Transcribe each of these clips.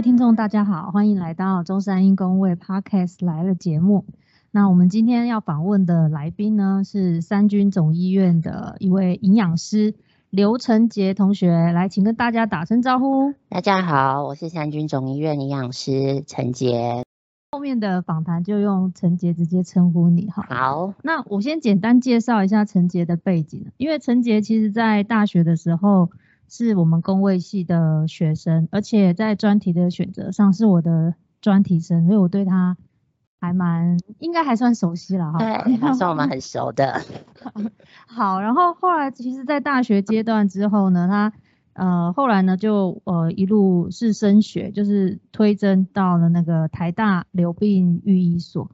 位听众大家好，欢迎来到中山医公卫 Podcast 来了节目。那我们今天要访问的来宾呢，是三军总医院的一位营养师刘成杰同学，来，请跟大家打声招呼。大家好，我是三军总医院营养师陈杰。后面的访谈就用陈杰直接称呼你哈。好，那我先简单介绍一下陈杰的背景，因为陈杰其实在大学的时候是我们工位系的学生，而且在专题的选择上是我的专题生，所以我对他还蛮应该还算熟悉了哈。对，他算我们很熟的。好，然后后来其实，在大学阶段之后呢，他。呃，后来呢，就呃一路是升学，就是推甄到了那个台大流病育医所。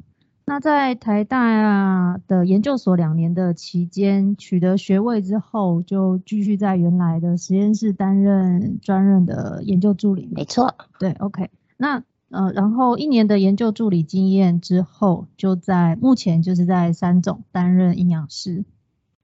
那在台大的研究所两年的期间，取得学位之后，就继续在原来的实验室担任专任的研究助理。没错，对，OK。那呃，然后一年的研究助理经验之后，就在目前就是在三总担任营养师。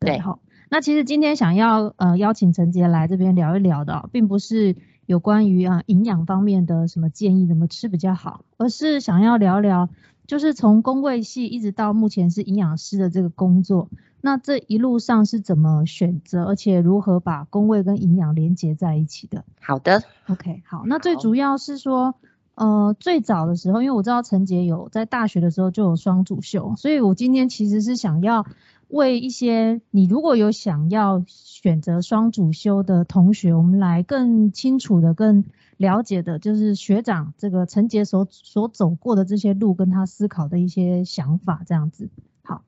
对，好。那其实今天想要呃邀请陈杰来这边聊一聊的，并不是有关于啊营养方面的什么建议，怎么吃比较好，而是想要聊聊，就是从工位系一直到目前是营养师的这个工作，那这一路上是怎么选择，而且如何把工位跟营养连接在一起的？好的，OK，好，那最主要是说，呃，最早的时候，因为我知道陈杰有在大学的时候就有双主修，所以我今天其实是想要。为一些你如果有想要选择双主修的同学，我们来更清楚的、更了解的，就是学长这个陈杰所所走过的这些路，跟他思考的一些想法，这样子。好，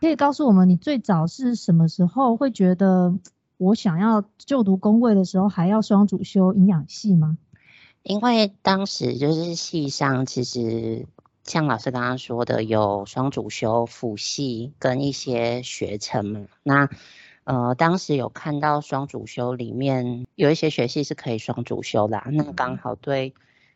可以告诉我们，你最早是什么时候会觉得我想要就读工位的时候，还要双主修营养系吗？因为当时就是系上其实。像老师刚刚说的，有双主修辅系跟一些学程嘛。那呃，当时有看到双主修里面有一些学系是可以双主修的，那刚好对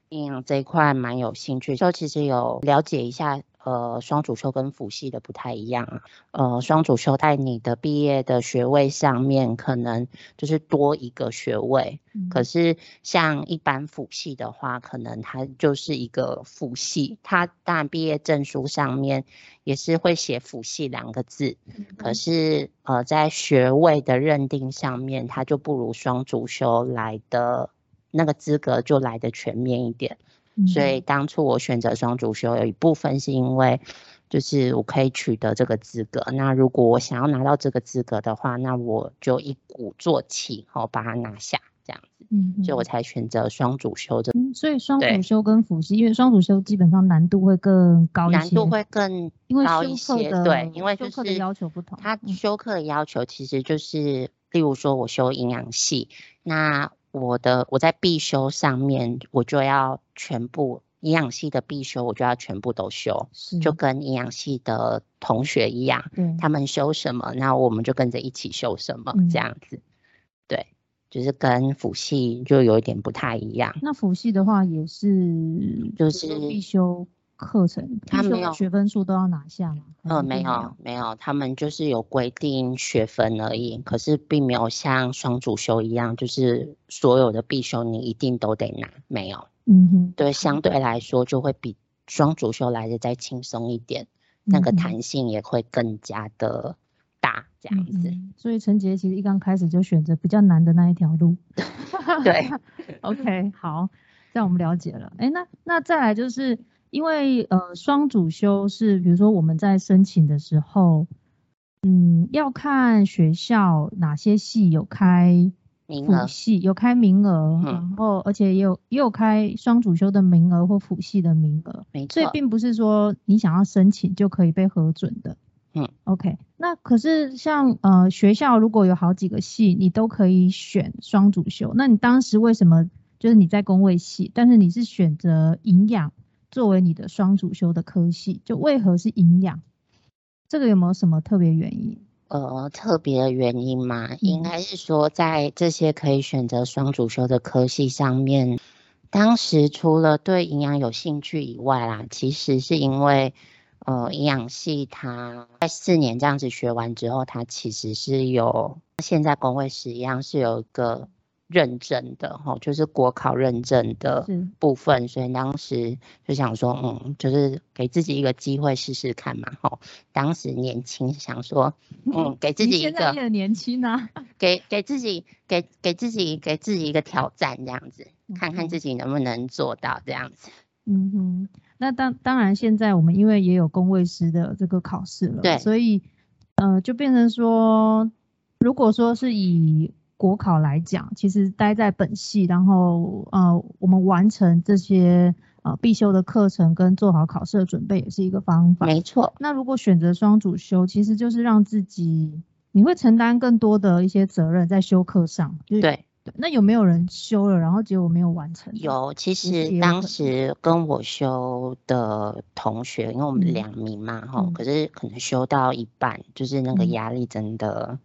营养这一块蛮有兴趣，就其实有了解一下。呃，双主修跟辅系的不太一样。呃，双主修在你的毕业的学位上面，可能就是多一个学位。可是像一般辅系的话，可能它就是一个辅系。它当然毕业证书上面也是会写辅系两个字。可是呃，在学位的认定上面，它就不如双主修来的那个资格就来的全面一点。所以当初我选择双主修，有一部分是因为，就是我可以取得这个资格。那如果我想要拿到这个资格的话，那我就一鼓作气，好把它拿下，这样子。嗯，所以我才选择双主修的。所以双主修跟辅系，因为双主修基本上难度会更高一些，难度会更高一些。对，因为就是要求不同。他修课的要求其实就是，例如说我修营养系，那。我的我在必修上面，我就要全部营养系的必修，我就要全部都修，就跟营养系的同学一样，他们修什么，那我们就跟着一起修什么，这样子，对，就是跟辅系就有一点不太一样。那辅系的话也是，就是必修。课程他们有学分数都要拿下吗？呃，没有没有，他们就是有规定学分而已，可是并没有像双主修一样，就是所有的必修你一定都得拿，没有。嗯哼，对，相对来说就会比双主修来的再轻松一点，那个弹性也会更加的大，这样子。所以陈杰其实一刚开始就选择比较难的那一条路。对，OK，好，这样我们了解了。哎，那那再来就是。因为呃，双主修是，比如说我们在申请的时候，嗯，要看学校哪些系有开辅系，有开名额，然后而且也有也有开双主修的名额或辅系的名额，没错，所以并不是说你想要申请就可以被核准的。嗯，OK，那可是像呃学校如果有好几个系，你都可以选双主修，那你当时为什么就是你在工位系，但是你是选择营养？作为你的双主修的科系，就为何是营养？这个有没有什么特别原因？呃，特别的原因嘛，应该是说在这些可以选择双主修的科系上面，当时除了对营养有兴趣以外啦，其实是因为呃，营养系它在四年这样子学完之后，它其实是有现在工位时一样是有一个认证的哈，就是国考认证的部分，所以当时就想说，嗯，就是给自己一个机会试试看嘛，哈。当时年轻，想说，嗯，给自己一个。现年轻啊。给给自己给给自己给自己一个挑战，这样子，看看自己能不能做到这样子。嗯哼，那当当然，现在我们因为也有工位师的这个考试了，对，所以呃，就变成说，如果说是以国考来讲，其实待在本系，然后呃，我们完成这些呃必修的课程跟做好考试的准备，也是一个方法。没错。那如果选择双主修，其实就是让自己你会承担更多的一些责任在修课上。对对。那有没有人修了，然后结果没有完成？有，其实当时跟我修的同学，因为我们两名嘛，哈，可是可能修到一半，就是那个压力真的。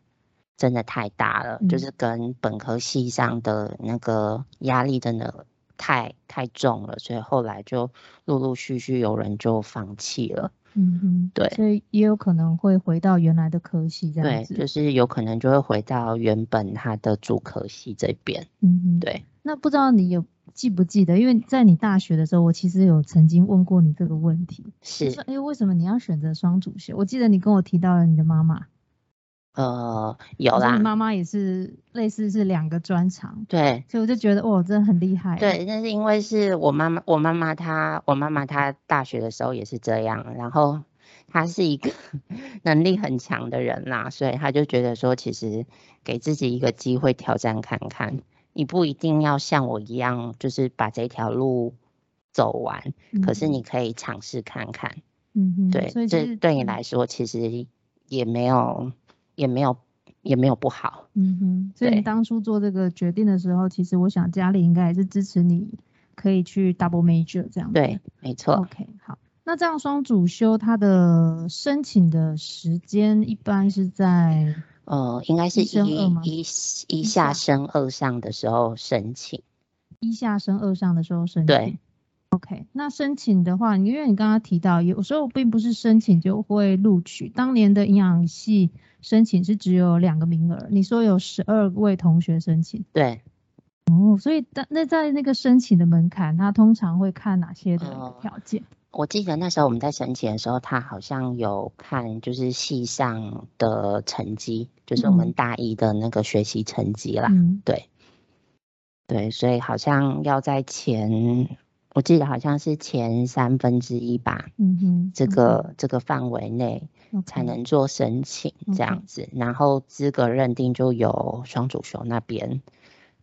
真的太大了，就是跟本科系上的那个压力真的太太重了，所以后来就陆陆续续有人就放弃了。嗯哼，对，所以也有可能会回到原来的科系这样子。对，就是有可能就会回到原本他的主科系这边。嗯哼，对。那不知道你有记不记得？因为在你大学的时候，我其实有曾经问过你这个问题，是说，哎，为什么你要选择双主修？我记得你跟我提到了你的妈妈。呃，有啦，妈妈也是类似是两个专长，对，所以我就觉得哇，真的很厉害。对，那是因为是我妈妈，我妈妈她，我妈妈她大学的时候也是这样，然后她是一个 能力很强的人啦，所以她就觉得说，其实给自己一个机会挑战看看，你不一定要像我一样，就是把这条路走完，可是你可以尝试看看，嗯哼，对，这对你来说其实也没有。也没有，也没有不好。嗯哼，所以你当初做这个决定的时候，其实我想家里应该也是支持你，可以去 double major 这样。对，没错。OK，好，那这样双主修它的申请的时间一般是在呃，应该是一一一下升二上的时候申请，一下升二上的时候申请。对。OK，那申请的话，因为你刚刚提到，有时候并不是申请就会录取。当年的营养系申请是只有两个名额，你说有十二位同学申请。对。哦，所以那在那个申请的门槛，他通常会看哪些的条件？我记得那时候我们在申请的时候，他好像有看就是系上的成绩，就是我们大一的那个学习成绩啦。嗯。对。对，所以好像要在前。我记得好像是前三分之一吧，嗯哼，这个这个范围内才能做申请这样子，然后资格认定就由双主修那边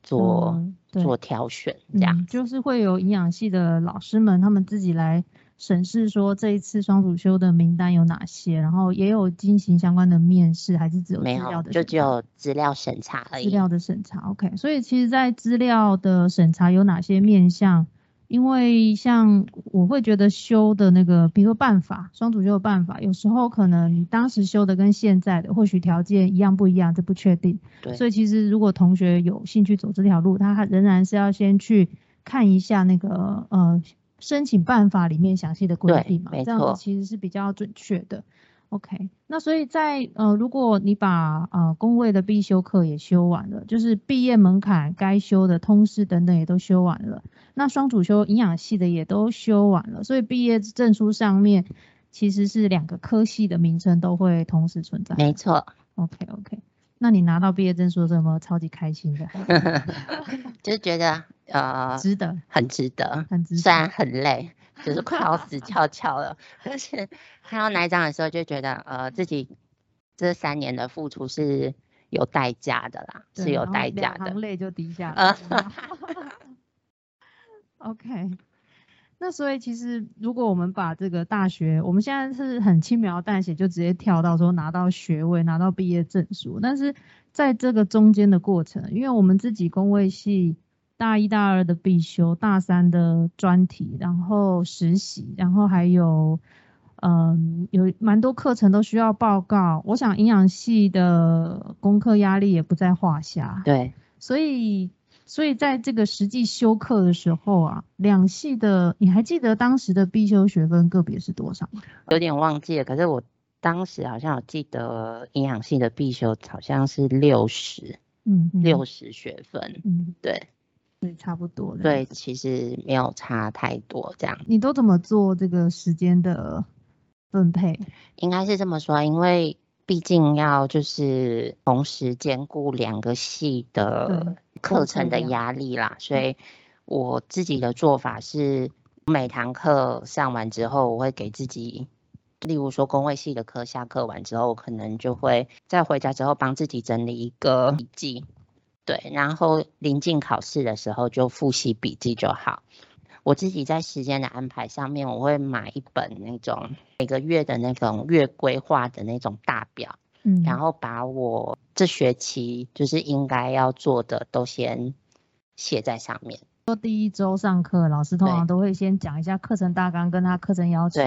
做做挑选，这样就是会有营养系的老师们他们自己来审视说这一次双主修的名单有哪些，然后也有进行相关的面试，还是只有资料的，就只有资料审查而已。资料的审查，OK，所以其实，在资料的审查有哪些面向？因为像我会觉得修的那个，比如说办法，双主修的办法，有时候可能你当时修的跟现在的或许条件一样不一样，这不确定。对。所以其实如果同学有兴趣走这条路，他仍然是要先去看一下那个呃申请办法里面详细的规定嘛，这样子其实是比较准确的。OK，那所以在呃，如果你把呃工位的必修课也修完了，就是毕业门槛该修的通识等等也都修完了，那双主修营养系的也都修完了，所以毕业证书上面其实是两个科系的名称都会同时存在。没错。OK OK，那你拿到毕业证书有没有超级开心的？就是觉得呃值得，很值得，很值得，虽然很累。就是快要死翘翘了，而且看到那一张的时候就觉得，呃，自己这三年的付出是有代价的啦，是有代价的，泪就滴下来。OK，那所以其实如果我们把这个大学，我们现在是很轻描淡写就直接跳到说拿到学位、拿到毕业证书，但是在这个中间的过程，因为我们自己工位系。大一、大二的必修，大三的专题，然后实习，然后还有，嗯，有蛮多课程都需要报告。我想营养系的功课压力也不在话下。对，所以，所以在这个实际修课的时候啊，两系的，你还记得当时的必修学分个别是多少吗？有点忘记了，可是我当时好像有记得营养系的必修好像是六十。嗯，六十学分，嗯，对，对，差不多。对，其实没有差太多这样。你都怎么做这个时间的分配？应该是这么说，因为毕竟要就是同时兼顾两个系的课程的压力啦，所以我自己的做法是，每堂课上完之后，我会给自己。例如说，工位系的课下课完之后，可能就会在回家之后帮自己整理一个笔记，对，然后临近考试的时候就复习笔记就好。我自己在时间的安排上面，我会买一本那种每个月的那种月规划的那种大表，嗯，然后把我这学期就是应该要做的都先写在上面。说第一周上课，老师通常都会先讲一下课程大纲跟他课程要求。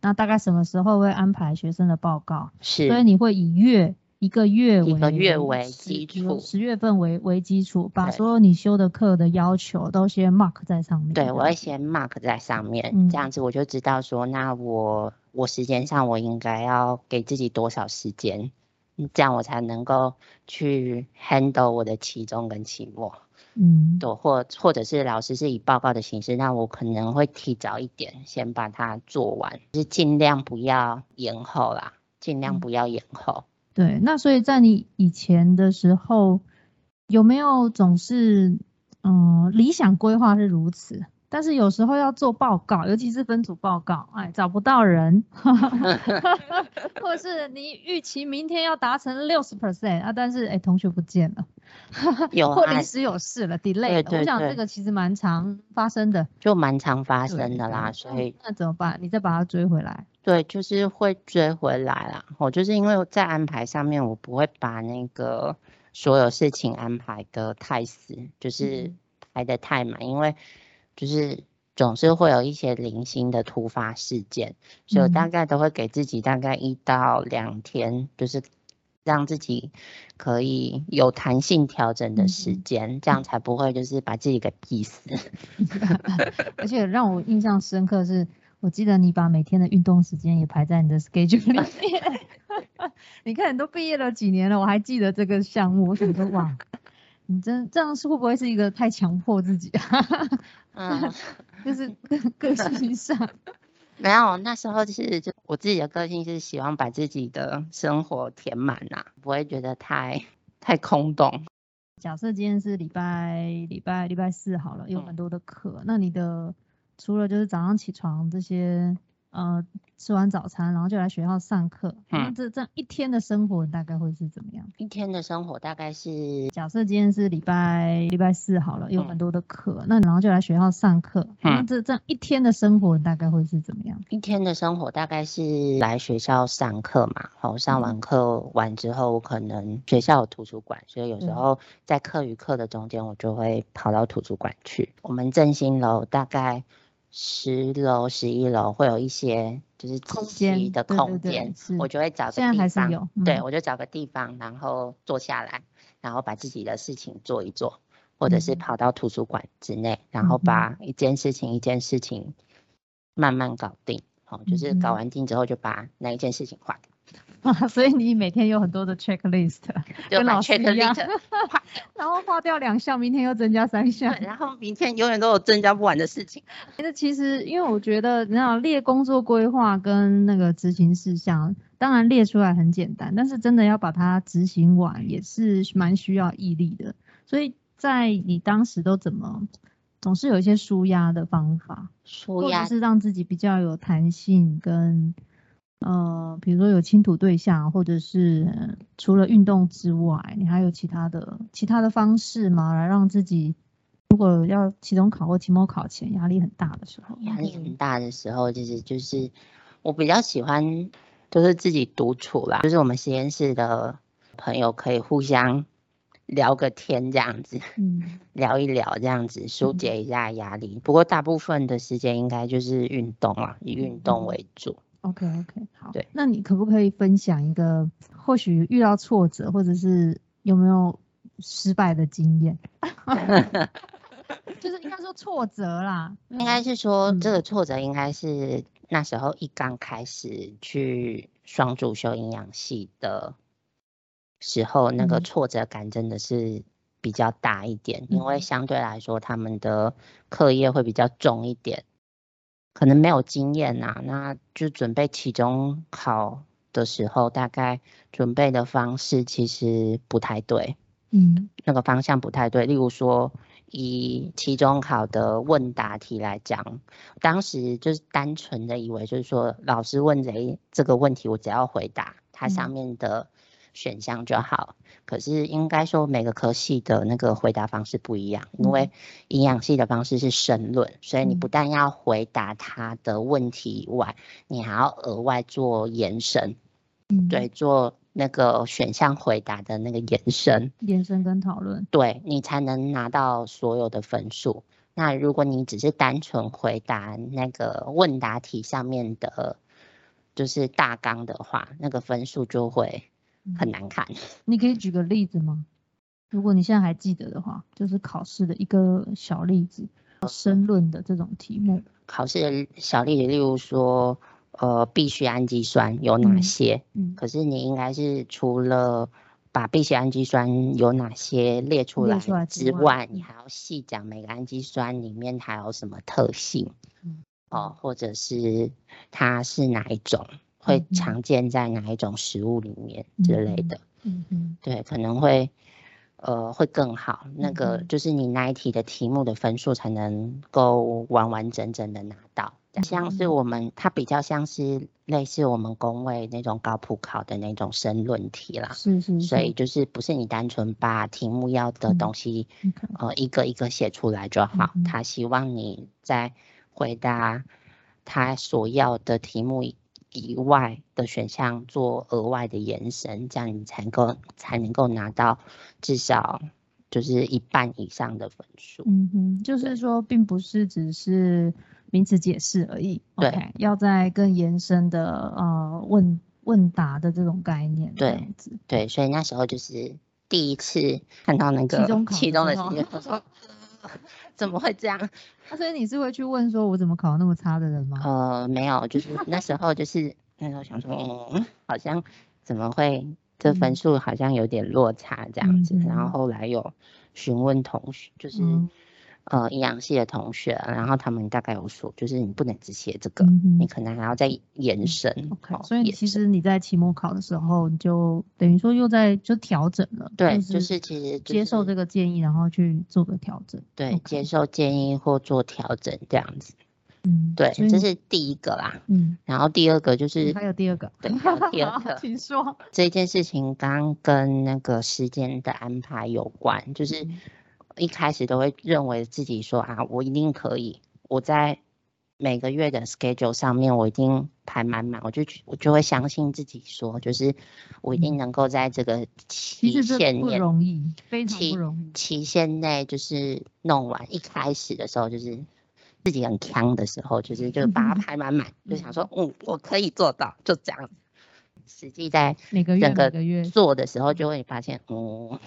那大概什么时候会安排学生的报告？是，所以你会以月一个月一个月为基础，十月份为为基础，把所有你修的课的要求都先 mark 在上面。对，我会先 mark 在上面，这样子我就知道说，那我我时间上我应该要给自己多少时间，这样我才能够去 handle 我的期中跟期末。嗯，对，或或者是老师是以报告的形式，那我可能会提早一点先把它做完，就是尽量不要延后啦，尽量不要延后。对，那所以在你以前的时候，有没有总是嗯理想规划是如此？但是有时候要做报告，尤其是分组报告，哎，找不到人，或者是你预期明天要达成六十 percent 啊，但是哎，同学不见了，有或临时有事了，delay 了。我想这个其实蛮常发生的，就蛮常发生的啦。所以那怎么办？你再把它追回来。对，就是会追回来啦。我就是因为在安排上面，我不会把那个所有事情安排的太死，就是排的太满，因为。就是总是会有一些零星的突发事件，所以我大概都会给自己大概一到两天，就是让自己可以有弹性调整的时间，这样才不会就是把自己给逼死。而且让我印象深刻是，我记得你把每天的运动时间也排在你的 schedule 里面。你看，你都毕业了几年了，我还记得这个项目，我想说哇。你真这样是会不会是一个太强迫自己啊？嗯，就是个性上 没有，那时候是就我自己的个性是喜欢把自己的生活填满呐，不会觉得太太空洞。假设今天是礼拜礼拜礼拜四好了，有很多的课，那你的除了就是早上起床这些。呃，吃完早餐，然后就来学校上课。那这这样一天的生活大概会是怎么样？一天的生活大概是，假设今天是礼拜礼拜四好了，有很多的课，那然后就来学校上课。那这这样一天的生活大概会是怎么样？一天的生活大概是来学校上课嘛，好，上完课完之后，可能学校有图书馆，所以有时候在课与课的中间，我就会跑到图书馆去。我们振兴楼大概。十楼、十一楼会有一些就是自习的空间，我就会找个地方，对我就找个地方，然后坐下来，然后把自己的事情做一做，或者是跑到图书馆之内，然后把一件事情一件事情慢慢搞定，好，就是搞完定之后就把那一件事情划掉。所以你每天有很多的 checklist，跟老师一样，然后划掉两项，明天又增加三项，然后明天永远都有增加不完的事情。那其实，因为我觉得，你知道列工作规划跟那个执行事项，当然列出来很简单，但是真的要把它执行完，也是蛮需要毅力的。所以在你当时都怎么，总是有一些舒压的方法，舒压是让自己比较有弹性跟。呃，比如说有倾吐对象，或者是除了运动之外，你还有其他的其他的方式吗？来让自己，如果要期中考或期末考前压力很大的时候，压力很大的时候，其实就是我比较喜欢，就是自己独处啦，就是我们实验室的朋友可以互相聊个天这样子，嗯，聊一聊这样子，疏解一下压力。不过大部分的时间应该就是运动啊，以运动为主。OK OK 好，对，那你可不可以分享一个或许遇到挫折，或者是有没有失败的经验？就是应该说挫折啦，应该是说这个挫折应该是那时候一刚开始去双主修营养系的时候，那个嗯。挫折感真的是比较大一点，因为嗯。相对来说他们的课业会比较重一点，可能没有经验呐、那就准备期中考的时候，大概准备的方式其实不太对，嗯那个方向不太对。例如说，以期中考的问答题来讲，当时就是单纯的以为就是说，老师问谁这个问题，我只要回答它上嗯面的选项就好。可是应该说每个科系的那个回答方式不一样，因为营养系的方式是申论，所以你不嗯但要回答他的问题以外，你还要额外做延伸，嗯，对，，做那个选项回答的那个延伸。延伸跟讨论，对你才能拿到所有的分数。那如果你只是单纯回答那个问答题上面的，就是大纲的话，那个分数就会很嗯难看。你可以举个例子吗？如果你现在还记得的话，就是考试的一个小例子，申论的这种题目。考试的小例子，例如说，呃，必需氨基酸有哪嗯些？嗯可是你应该是除了把必需氨基酸有哪些列出来之外之外，你嗯还要细讲每个氨基酸里面还有什么特性。嗯哦，或者是它是哪一种，会常见在哪一种食物里面之类的，嗯嗯对，可能会呃会更好。那嗯个就是你那一题的题目的分数才能够完完整整的拿到。像是嗯。我们，它比较像是类似我们工位那种高普考的那种申论题啦，是是是，所以就是不是你单纯把题目要的嗯东西呃，一个一个写出来就好。嗯他希望你在回答他所要的题目以以外的选项做额外的延伸，这样你才够才能够拿到至少就是一半以上的分数。嗯哼，就是说，并不是只是名词解释而已。对要在更延伸的呃问问答的这种概念，对。对，所以那时候就是第一次看到那个期中考期中的的时候，我说、呃怎么会这样？啊，所以你是会去问说，我怎么考那么差的人吗？呃，没有，就是 那时候就是那时候想说，嗯，好像怎么会这分嗯数好像有点落差这样子，然后后来有询问同学，就是、嗯呃营养系的同学，然后他们大概有说，就是你不能只写这个，嗯你可能还要再延伸。OK，哦所以其实你在期末考的时候，你就等于说又在就调整了，对，就就是其实就接受这个建议，然后去做个调整。对接受建议或做调整这样子。嗯，对，这是第一个啦。嗯，然后第二个就是还有第二个，对还有第二个请说。这件事情刚跟那个时间的安排有关，就是嗯一开始都会认为自己说啊，我一定可以，我在每个月的 schedule 上面我一定排满满，我就觉我就会相信自己说，就是我一定嗯能够在这个期限内容易，非常期不容易。期限内就是弄完。一开始的时候就是自己很强的时候，就是就把它排满满，就想说，嗯，我可以做到，就这样子。实际在每个月整个月做的时候，就会发现，嗯，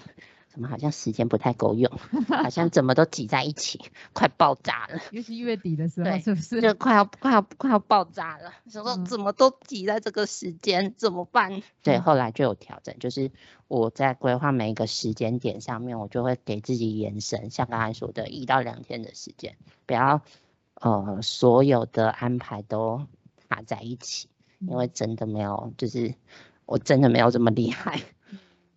怎么好像时间不太够用，好像怎么都挤在一起，快爆炸了，尤其月底的时候，对是不是？就快要快要快要爆炸了。想说嗯怎么都挤在这个时间，怎么办？对，嗯后来就有调整，就是我在规划每一个时间点上面，我就会给自己延伸，像刚才说的一到两天的时间，不要呃所有的安排都卡在一起。因为真的没有，就是我真的没有这么厉害。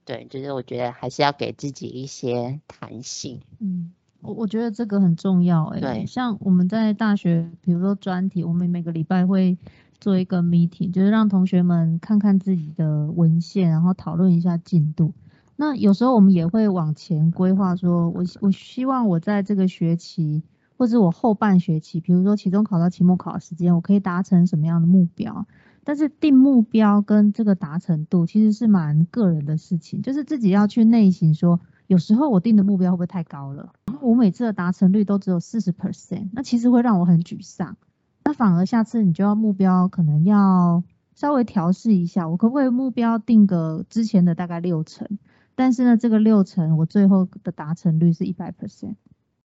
对，就是我觉得还是要给自己一些弹性。嗯，我我觉得这个很重要哎、对像我们在大学，比如说专题，我们每个礼拜会做一个 meeting，就是让同学们看看自己的文献，然后讨论一下进度。那有时候我们也会往前规划，说我我希望我在这个学期，或者我后半学期，比如说期中考到期末考的时间，我可以达成什么样的目标？但是定目标跟这个达成度其实是蛮个人的事情，就是自己要去内省说，有时候我定的目标会不会太高了？我每次的达成率都只有四十 percent，那其实会让我很沮丧。那反而下次你就要目标可能要稍微调试一下，我可不可以目标定个之前的大概六成？但是呢，这个六成我最后的达成率是一百 percent。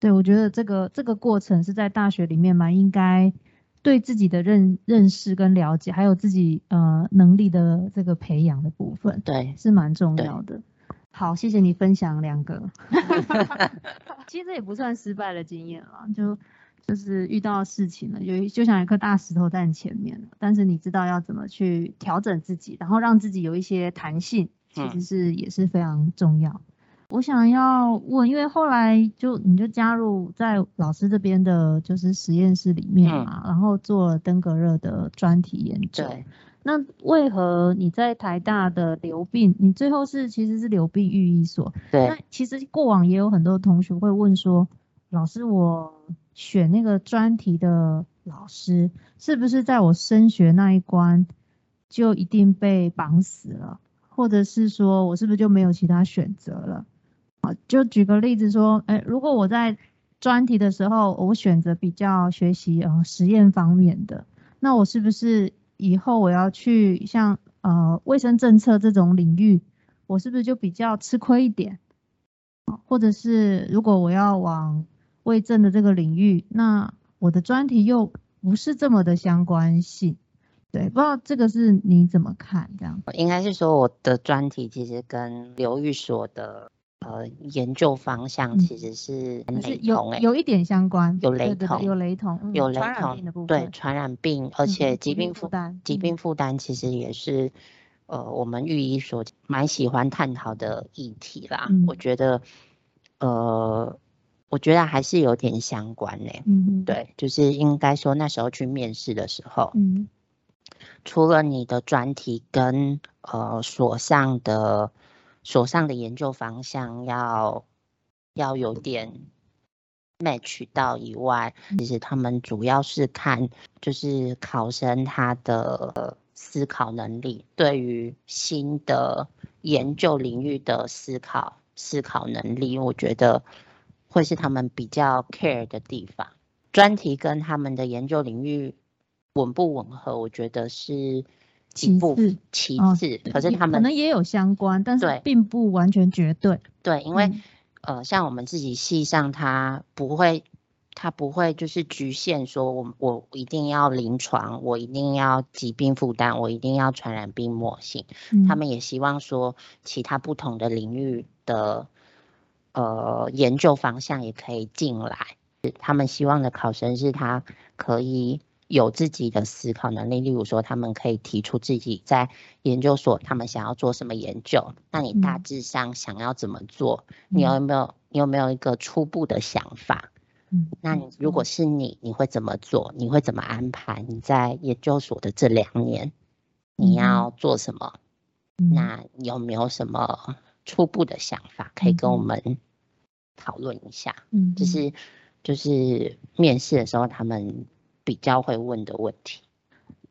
对我觉得这个这个过程是在大学里面蛮应该对自己的认认识跟了解，还有自己呃能力的这个培养的部分，对，是蛮重要的。好，谢谢你分享两个 其实这也不算失败的经验了，就就是遇到事情了，有就像一颗大石头在你前面了，但是你知道要怎么去调整自己，然后让自己有一些弹性，其实是也是非常重要。我想要问，因为后来就你就加入在老师这边的，就是实验室里面嘛，然后做了登革热的专题研究。对。那为何你在台大的流病，你最后是其实是流病寓医所？对。那其实过往也有很多同学会问说，老师，我选那个专题的老师，是不是在我升学那一关就一定被绑死了？或者是说我是不是就没有其他选择了？啊，就举个例子说，哎，如果我在专题的时候，我选择比较学习呃实验方面的，那我是不是以后我要去像呃卫生政策这种领域，我是不是就比较吃亏一点？或者是如果我要往卫政的这个领域，那我的专题又不是这么的相关性，对，不知道这个是你怎么看？这样应该是说我的专题其实跟刘玉所的。呃，研究方向其实是雷同，有一点相关，有雷同，有雷同，有雷同，对传染病，而且疾病负担，疾病负担其实也是呃我们御医所蛮喜欢探讨的议题啦。我觉得呃，我觉得还是有点相关嘞。嗯对，就是应该说那时候去面试的时候，嗯，除了你的专题跟呃所上的。所上的研究方向要要有点 match 到以外，其实他们主要是看就是考生他的思考能力，对于新的研究领域的思考思考能力，我觉得会是他们比较 care 的地方。专题跟他们的研究领域吻不吻合，我觉得是。其次，其次，可是他们可能也有相关，但是并不完全绝对。对，因为呃，像我们自己系上，他不会，他不会就是局限说，我我一定要临床，我一定要疾病负担，我一定要传染病模型。他们也希望说，其他不同的领域的呃研究方向也可以进来。他们希望的考生是他可以。有自己的思考能力，例如说，他们可以提出自己在研究所他们想要做什么研究。那你大致上想要怎么做？你有没有你有没有一个初步的想法？嗯，那你如果是你，你会怎么做？你会怎么安排你在研究所的这两年？你要做什么？那有没有什么初步的想法可以跟我们讨论一下？嗯，就是就是面试的时候他们。比较会问的问题，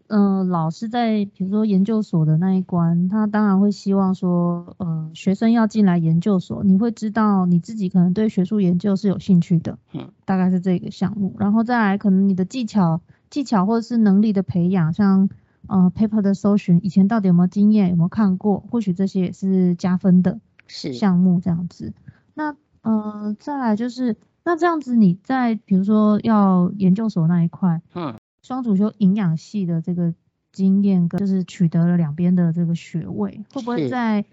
嗯，老师在比如说研究所的那一关，他当然会希望说，呃，学生要进来研究所，你会知道你自己可能对学术研究是有兴趣的，嗯，大概是这个项目，然后再来可能你的技巧、技巧或者是能力的培养，像呃 paper 的搜寻，以前到底有没有经验，有没有看过，或许这些也是加分的项目这样子。那呃，再来就是。那这样子，你在比如说要研究所那一块，嗯，双主修营养系的这个经验，跟就是取得了两边的这个学位，会不会在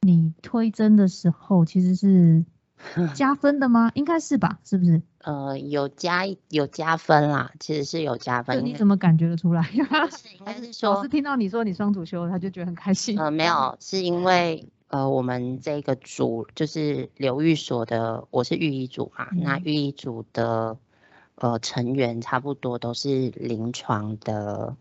你推甄的时候其实是 加分的吗？应该是吧，是不是？呃，有加有加分啦，其实是有加分。你怎么感觉得出来？是应该是说，老师听到你说你双主修，他就觉得很开心。呃，没有，是因为。呃，我们这个组就是流域所的，我是御医组嘛，那御医组的呃成员差不多都是临床的。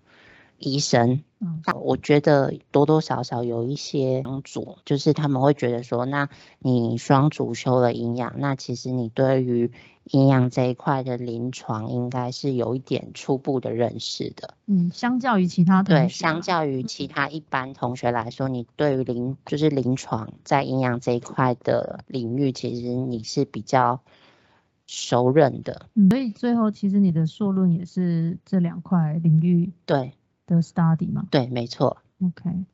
医生，嗯，我觉得多多少少有一些帮助，就是他们会觉得说，那你双主修了营养，那其实你对于营养这一块的临床应该是有一点初步的认识的。嗯，相较于其他对，相较于其他一般同学来说，你对于临就是临床在营养这一块的领域，其实你是比较熟认的。嗯，所以最后其实你的硕论也是这两块领域。对。的 study 吗？对，没错。OK，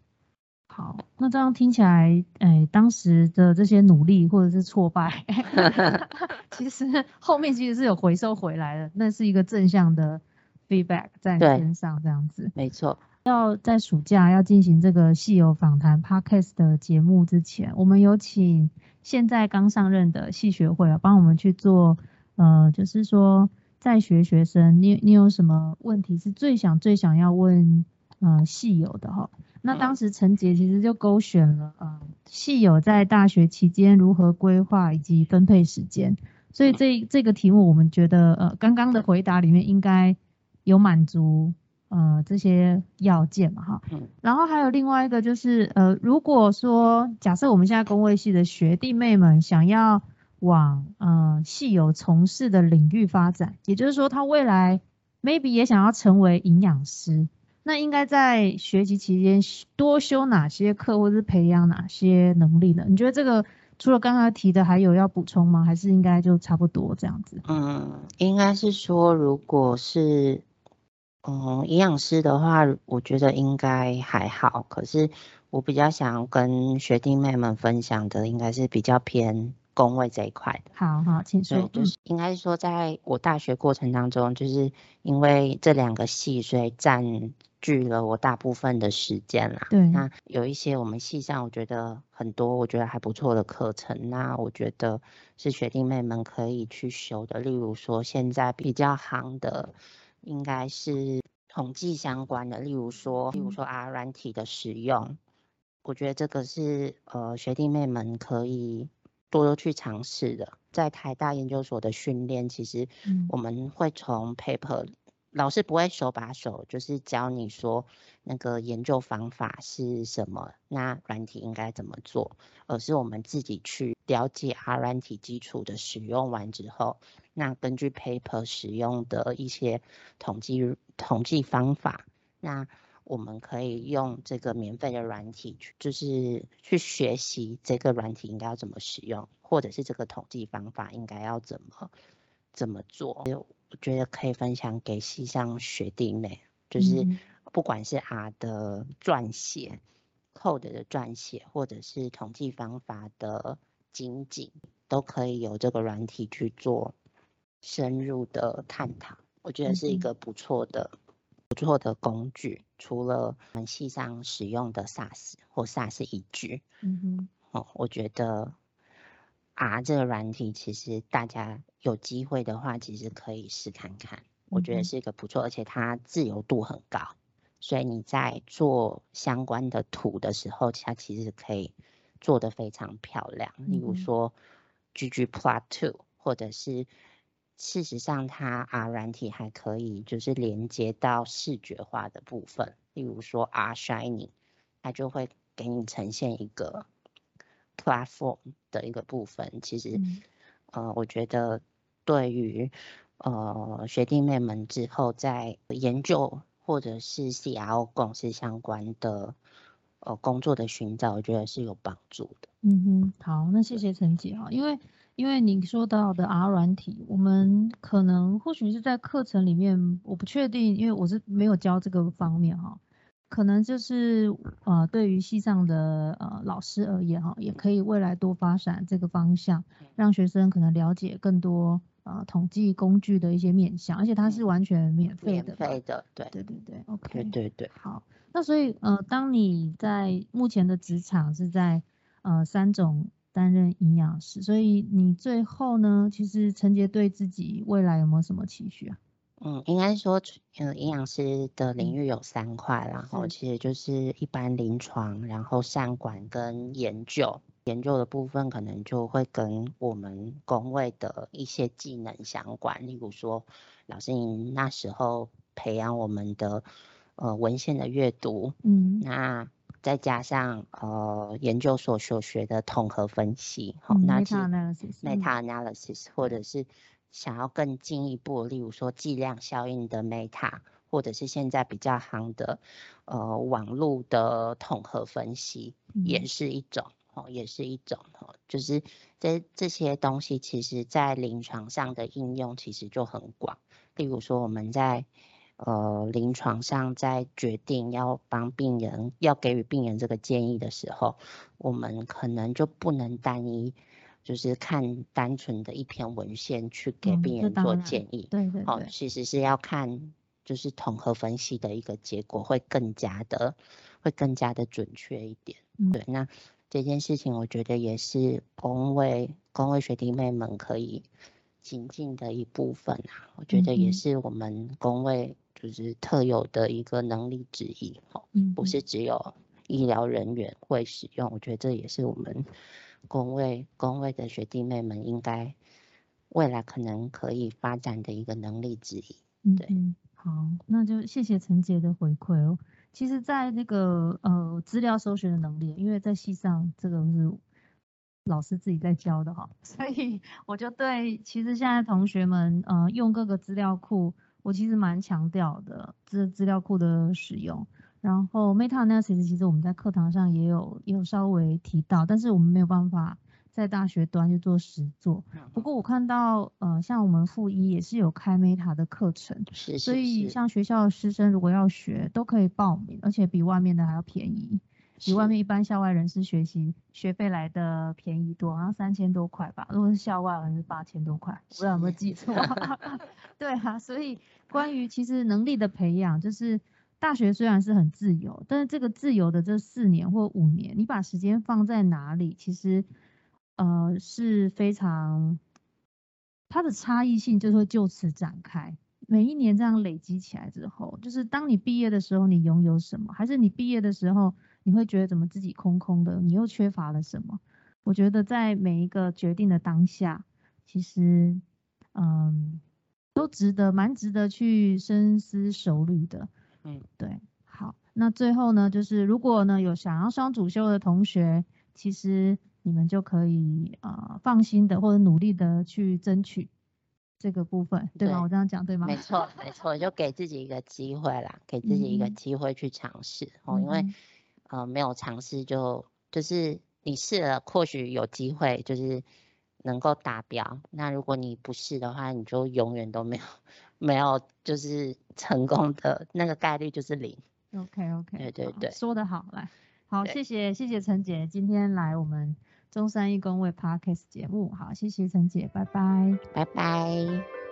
好，那这样听起来，哎，当时的这些努力或者是挫败 其实后面其实是有回收回来的，那是一个正向的 feedback 在身上这样子。没错。要在暑假要进行这个戏友访谈 podcast 的节目之前，我们有请现在刚上任的戏学会啊，帮我们去做，呃，就是说在学学生，你你有什么问题是最想最想要问，呃，系友的哈？那当时陈杰其实就勾选了，呃，系友在大学期间如何规划以及分配时间，所以这这个题目我们觉得，呃，刚刚的回答里面应该有满足。呃，这些要件嘛，哈，嗯，然后还有另外一个就是，呃，如果说假设我们现在工位系的学弟妹们想要往呃系有从事的领域发展，也就是说他未来 maybe 也想要成为营养师，那应该在学习期间多修哪些课，或是培养哪些能力呢？你觉得这个除了刚刚提的，还有要补充吗？还是应该就差不多这样子？嗯，应该是说，如果是。嗯，营养师的话，我觉得应该还好。可是我比较想跟学弟妹们分享的，应该是比较偏工位这一块的。好好，请说。就是应该是说，在我大学过程当中，就是因为这两个系，所以占据了我大部分的时间啦。对。那有一些我们系上，我觉得很多我觉得还不错的课程，那我觉得是学弟妹们可以去修的。例如说，现在比较行的。应该是统计相关的，例如说，例如说 R 软体的使用，我觉得这个是呃学弟妹们可以多多去尝试的。在台大研究所的训练，其实我们会从 paper，老师不会手把手就是教你说那个研究方法是什么，那软体应该怎么做，而是我们自己去了解 R 软体基础的使用完之后。那根据 paper 使用的一些统计统计方法，那我们可以用这个免费的软体去，就是去学习这个软体应该要怎么使用，或者是这个统计方法应该要怎么怎么做。我觉得可以分享给系上学弟妹，就是不管是 R 的撰写、code 的撰写，或者是统计方法的精进，都可以有这个软体去做。深入的探讨，我觉得是一个不错的、不错的工具。除了我们系上使用的 SaaS 或 SaaS 一句，嗯哼，哦，我觉得 R 这个软体其实大家有机会的话，其实可以试看看。我觉得是一个不错，而且它自由度很高，所以你在做相关的图的时候，它其实可以做得非常漂亮。例如说 GG Plot Two 或者是事实上，它 R 软体还可以就是连接到视觉化的部分，例如说 R Shining，它就会给你呈现一个 platform 的一个部分。其实，呃，我觉得对于呃学弟妹们之后在研究或者是 CRO 共识相关的呃工作的寻找，我觉得是有帮助的。嗯哼，好，那谢谢陈姐哈，因为。因为你说到的 R 软体，我们可能或许是在课程里面，我不确定，因为我是没有教这个方面哈。可能就是呃，对于系上的呃老师而言哈，也可以未来多发展这个方向，让学生可能了解更多呃统计工具的一些面向，而且它是完全免费的。免费的，对对对对，OK。对对对。好，那所以呃，当你在目前的职场是在呃三种。担任营养师，所以你最后呢，其实陈杰对自己未来有没有什么期许啊？嗯，应该说，呃，营养师的领域有三块，然后其实就是一般临床，然后善管跟研究。研究的部分可能就会跟我们工位的一些技能相关，例如说，老师您那时候培养我们的呃文献的阅读，嗯，那。再加上呃研究所所学的统合分析，好，那 meta analysis，或者是想要更进一步，例如说剂量效应的 meta，或者是现在比较行的呃网络的统合分析，也是一种，哦，也是一种，哦，就是这这些东西，其实在临床上的应用其实就很广，例如说我们在。呃，临床上在决定要帮病人要给予病人这个建议的时候，我们可能就不能单一，就是看单纯的一篇文献去给病人做建议。对对。哦，其实是要看就是统合分析的一个结果会更加的会更加的准确一点。对，那这件事情我觉得也是工位工位学弟妹们可以精进的一部分啊，我觉得也是我们工位就是特有的一个能力之一哦，不是只有医疗人员会使用，我觉得这也是我们工位工位的学弟妹们应该未来可能可以发展的一个能力之一。对。好，那就谢谢陈杰的回馈哦。其实，在那个呃资料搜寻的能力，因为在系上这个是老师自己在教的哈，所以我就对其实现在同学们呃用各个资料库，我其实蛮强调的资资料库的使用。然后 meta analysis 其实我们在课堂上也有也有稍微提到，但是我们没有办法。在大学端去做实做，不过我看到，呃，像我们附一也是有开 Meta 的课程，是是所以像学校的师生如果要学，都可以报名，而且比外面的还要便宜，比外面一般校外人士学习学费来的便宜多，好像三千多块吧。如果是校外，好像是八千多块，不知道有没有记错。对啊，所以关于其实能力的培养，就是大学虽然是很自由，但是这个自由的这四年或五年，你把时间放在哪里，其实。呃，是非常，它的差异性就会就此展开。每一年这样累积起来之后，就是当你毕业的时候，你拥有什么？还是你毕业的时候，你会觉得怎么自己空空的？你又缺乏了什么？我觉得在每一个决定的当下，其实，嗯，都值得，蛮值得去深思熟虑的。嗯，对。好，那最后呢，就是如果呢有想要双主修的同学，其实。你们就可以啊放心的或者努力的去争取这个部分，对吗？我这样讲对吗？没错，没错，就给自己一个机会啦，给自己一个机会去尝试哦。因为呃没有尝试就就是你试了，或许有机会就是能够达标。那如果你不试的话，你就永远都没有没有就是 成功的那个概率就是零。OK OK，对对对，说得好，来，好，谢谢谢谢陈姐今天来我们。中山义工卫 Podcast 节目，好，谢谢陈姐，拜拜，拜拜。